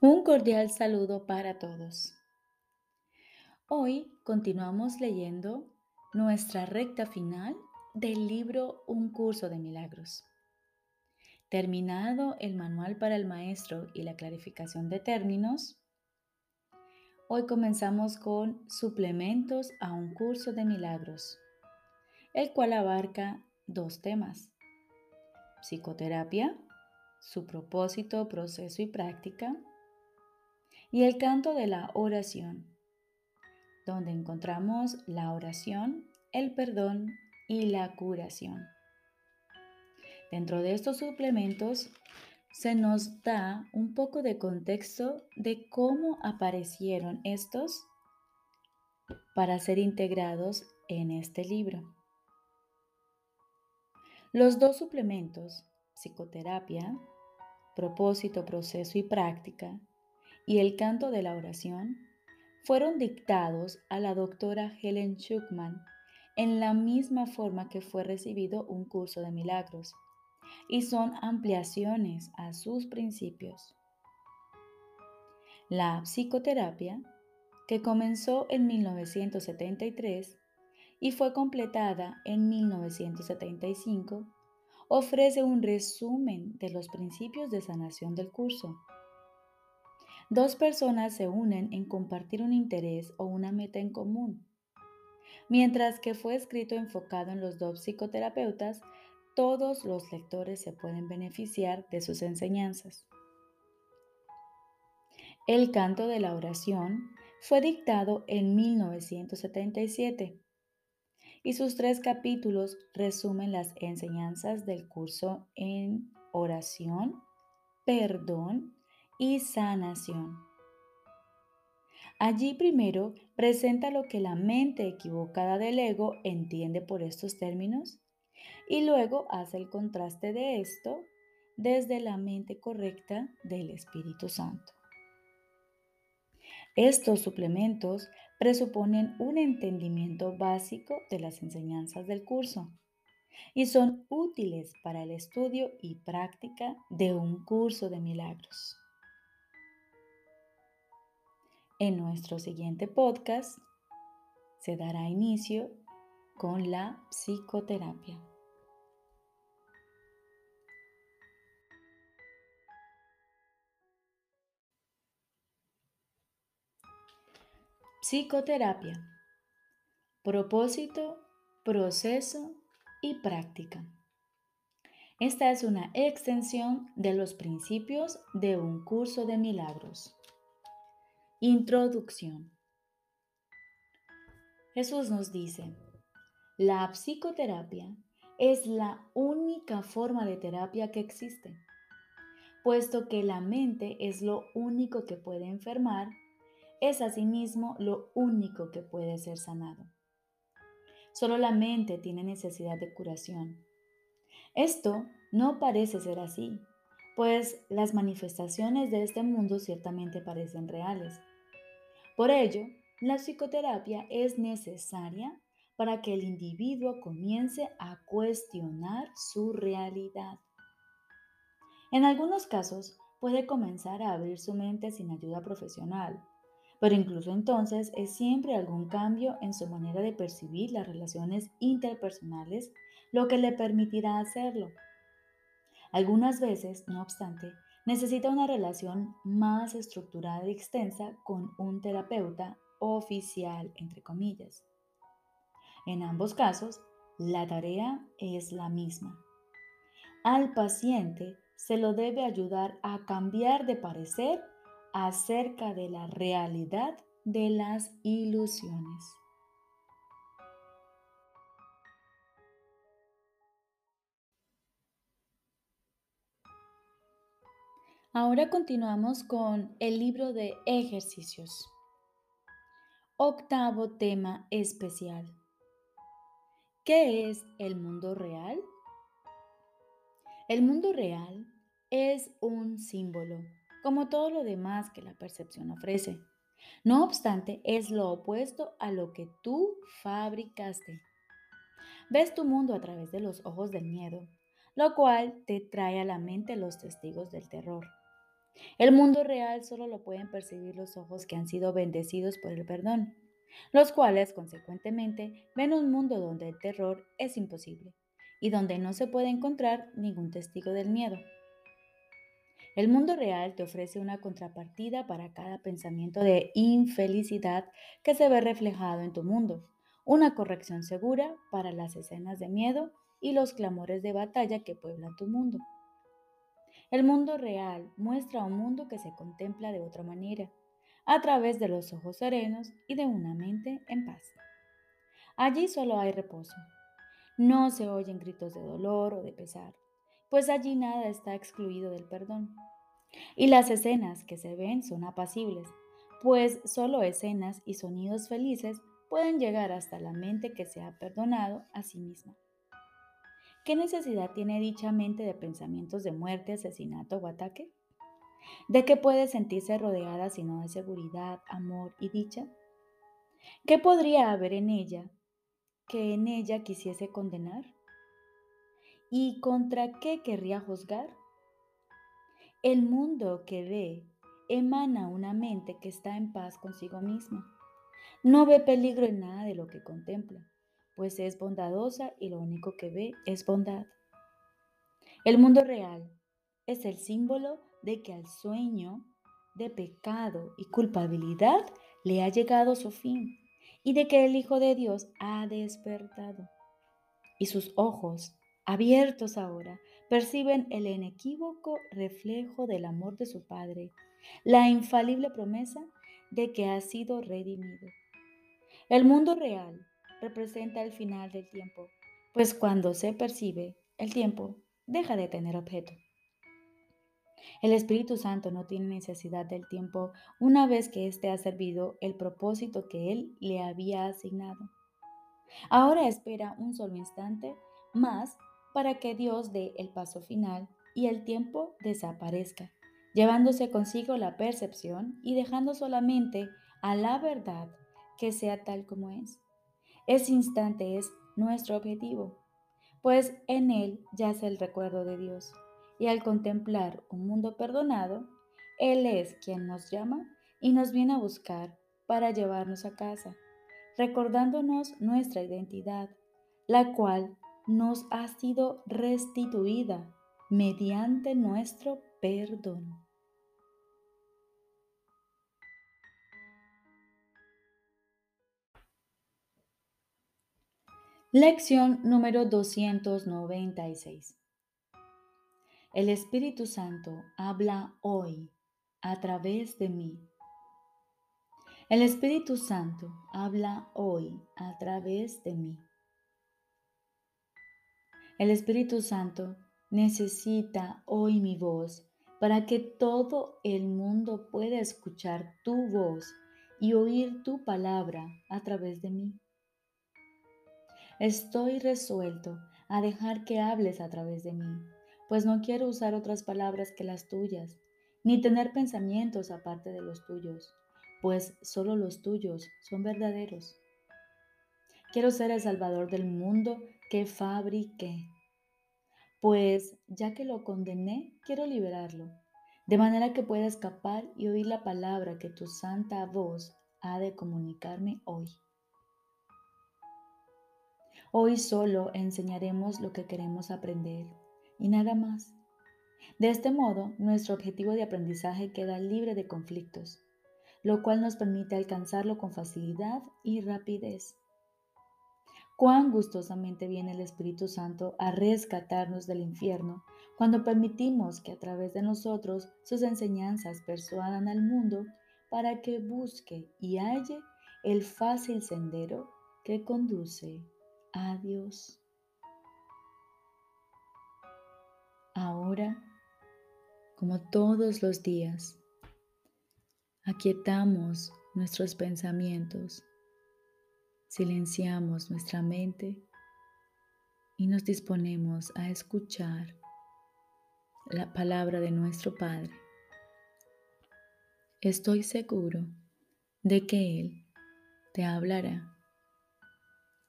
Un cordial saludo para todos. Hoy continuamos leyendo nuestra recta final del libro Un curso de milagros. Terminado el manual para el maestro y la clarificación de términos, hoy comenzamos con suplementos a un curso de milagros, el cual abarca dos temas, psicoterapia, su propósito, proceso y práctica, y el canto de la oración, donde encontramos la oración, el perdón y la curación. Dentro de estos suplementos se nos da un poco de contexto de cómo aparecieron estos para ser integrados en este libro. Los dos suplementos, psicoterapia, propósito, proceso y práctica, y el canto de la oración fueron dictados a la doctora Helen Schuckman en la misma forma que fue recibido un curso de milagros y son ampliaciones a sus principios. La psicoterapia, que comenzó en 1973 y fue completada en 1975, ofrece un resumen de los principios de sanación del curso Dos personas se unen en compartir un interés o una meta en común. Mientras que fue escrito enfocado en los dos psicoterapeutas, todos los lectores se pueden beneficiar de sus enseñanzas. El canto de la oración fue dictado en 1977 y sus tres capítulos resumen las enseñanzas del curso en oración, perdón y sanación. Allí primero presenta lo que la mente equivocada del ego entiende por estos términos y luego hace el contraste de esto desde la mente correcta del Espíritu Santo. Estos suplementos presuponen un entendimiento básico de las enseñanzas del curso y son útiles para el estudio y práctica de un curso de milagros. En nuestro siguiente podcast se dará inicio con la psicoterapia. Psicoterapia. Propósito, proceso y práctica. Esta es una extensión de los principios de un curso de milagros. Introducción. Jesús nos dice, la psicoterapia es la única forma de terapia que existe, puesto que la mente es lo único que puede enfermar, es asimismo lo único que puede ser sanado. Solo la mente tiene necesidad de curación. Esto no parece ser así, pues las manifestaciones de este mundo ciertamente parecen reales. Por ello, la psicoterapia es necesaria para que el individuo comience a cuestionar su realidad. En algunos casos puede comenzar a abrir su mente sin ayuda profesional, pero incluso entonces es siempre algún cambio en su manera de percibir las relaciones interpersonales lo que le permitirá hacerlo. Algunas veces, no obstante, necesita una relación más estructurada y extensa con un terapeuta oficial, entre comillas. En ambos casos, la tarea es la misma. Al paciente se lo debe ayudar a cambiar de parecer acerca de la realidad de las ilusiones. Ahora continuamos con el libro de ejercicios. Octavo tema especial. ¿Qué es el mundo real? El mundo real es un símbolo, como todo lo demás que la percepción ofrece. No obstante, es lo opuesto a lo que tú fabricaste. Ves tu mundo a través de los ojos del miedo, lo cual te trae a la mente los testigos del terror. El mundo real solo lo pueden percibir los ojos que han sido bendecidos por el perdón, los cuales, consecuentemente, ven un mundo donde el terror es imposible y donde no se puede encontrar ningún testigo del miedo. El mundo real te ofrece una contrapartida para cada pensamiento de infelicidad que se ve reflejado en tu mundo, una corrección segura para las escenas de miedo y los clamores de batalla que pueblan tu mundo. El mundo real muestra un mundo que se contempla de otra manera, a través de los ojos serenos y de una mente en paz. Allí solo hay reposo. No se oyen gritos de dolor o de pesar, pues allí nada está excluido del perdón. Y las escenas que se ven son apacibles, pues solo escenas y sonidos felices pueden llegar hasta la mente que se ha perdonado a sí misma. ¿Qué necesidad tiene dicha mente de pensamientos de muerte, asesinato o ataque? ¿De qué puede sentirse rodeada sino de seguridad, amor y dicha? ¿Qué podría haber en ella que en ella quisiese condenar? ¿Y contra qué querría juzgar? El mundo que ve emana una mente que está en paz consigo misma. No ve peligro en nada de lo que contempla, pues es bondadosa y lo único que ve es bondad. El mundo real es el símbolo de que al sueño de pecado y culpabilidad le ha llegado su fin y de que el Hijo de Dios ha despertado. Y sus ojos, abiertos ahora, perciben el inequívoco reflejo del amor de su Padre, la infalible promesa de que ha sido redimido. El mundo real representa el final del tiempo, pues cuando se percibe, el tiempo deja de tener objeto. El Espíritu Santo no tiene necesidad del tiempo una vez que éste ha servido el propósito que Él le había asignado. Ahora espera un solo instante más para que Dios dé el paso final y el tiempo desaparezca, llevándose consigo la percepción y dejando solamente a la verdad que sea tal como es. Ese instante es nuestro objetivo, pues en él yace el recuerdo de Dios y al contemplar un mundo perdonado, Él es quien nos llama y nos viene a buscar para llevarnos a casa, recordándonos nuestra identidad, la cual nos ha sido restituida mediante nuestro perdón. Lección número 296. El Espíritu Santo habla hoy a través de mí. El Espíritu Santo habla hoy a través de mí. El Espíritu Santo necesita hoy mi voz para que todo el mundo pueda escuchar tu voz y oír tu palabra a través de mí. Estoy resuelto a dejar que hables a través de mí pues no quiero usar otras palabras que las tuyas, ni tener pensamientos aparte de los tuyos, pues solo los tuyos son verdaderos. Quiero ser el Salvador del mundo que fabriqué, pues ya que lo condené, quiero liberarlo, de manera que pueda escapar y oír la palabra que tu santa voz ha de comunicarme hoy. Hoy solo enseñaremos lo que queremos aprender y nada más. De este modo, nuestro objetivo de aprendizaje queda libre de conflictos, lo cual nos permite alcanzarlo con facilidad y rapidez. Cuán gustosamente viene el Espíritu Santo a rescatarnos del infierno cuando permitimos que a través de nosotros sus enseñanzas persuadan al mundo para que busque y halle el fácil sendero que conduce a Dios. Ahora, como todos los días, aquietamos nuestros pensamientos, silenciamos nuestra mente y nos disponemos a escuchar la palabra de nuestro Padre. Estoy seguro de que Él te hablará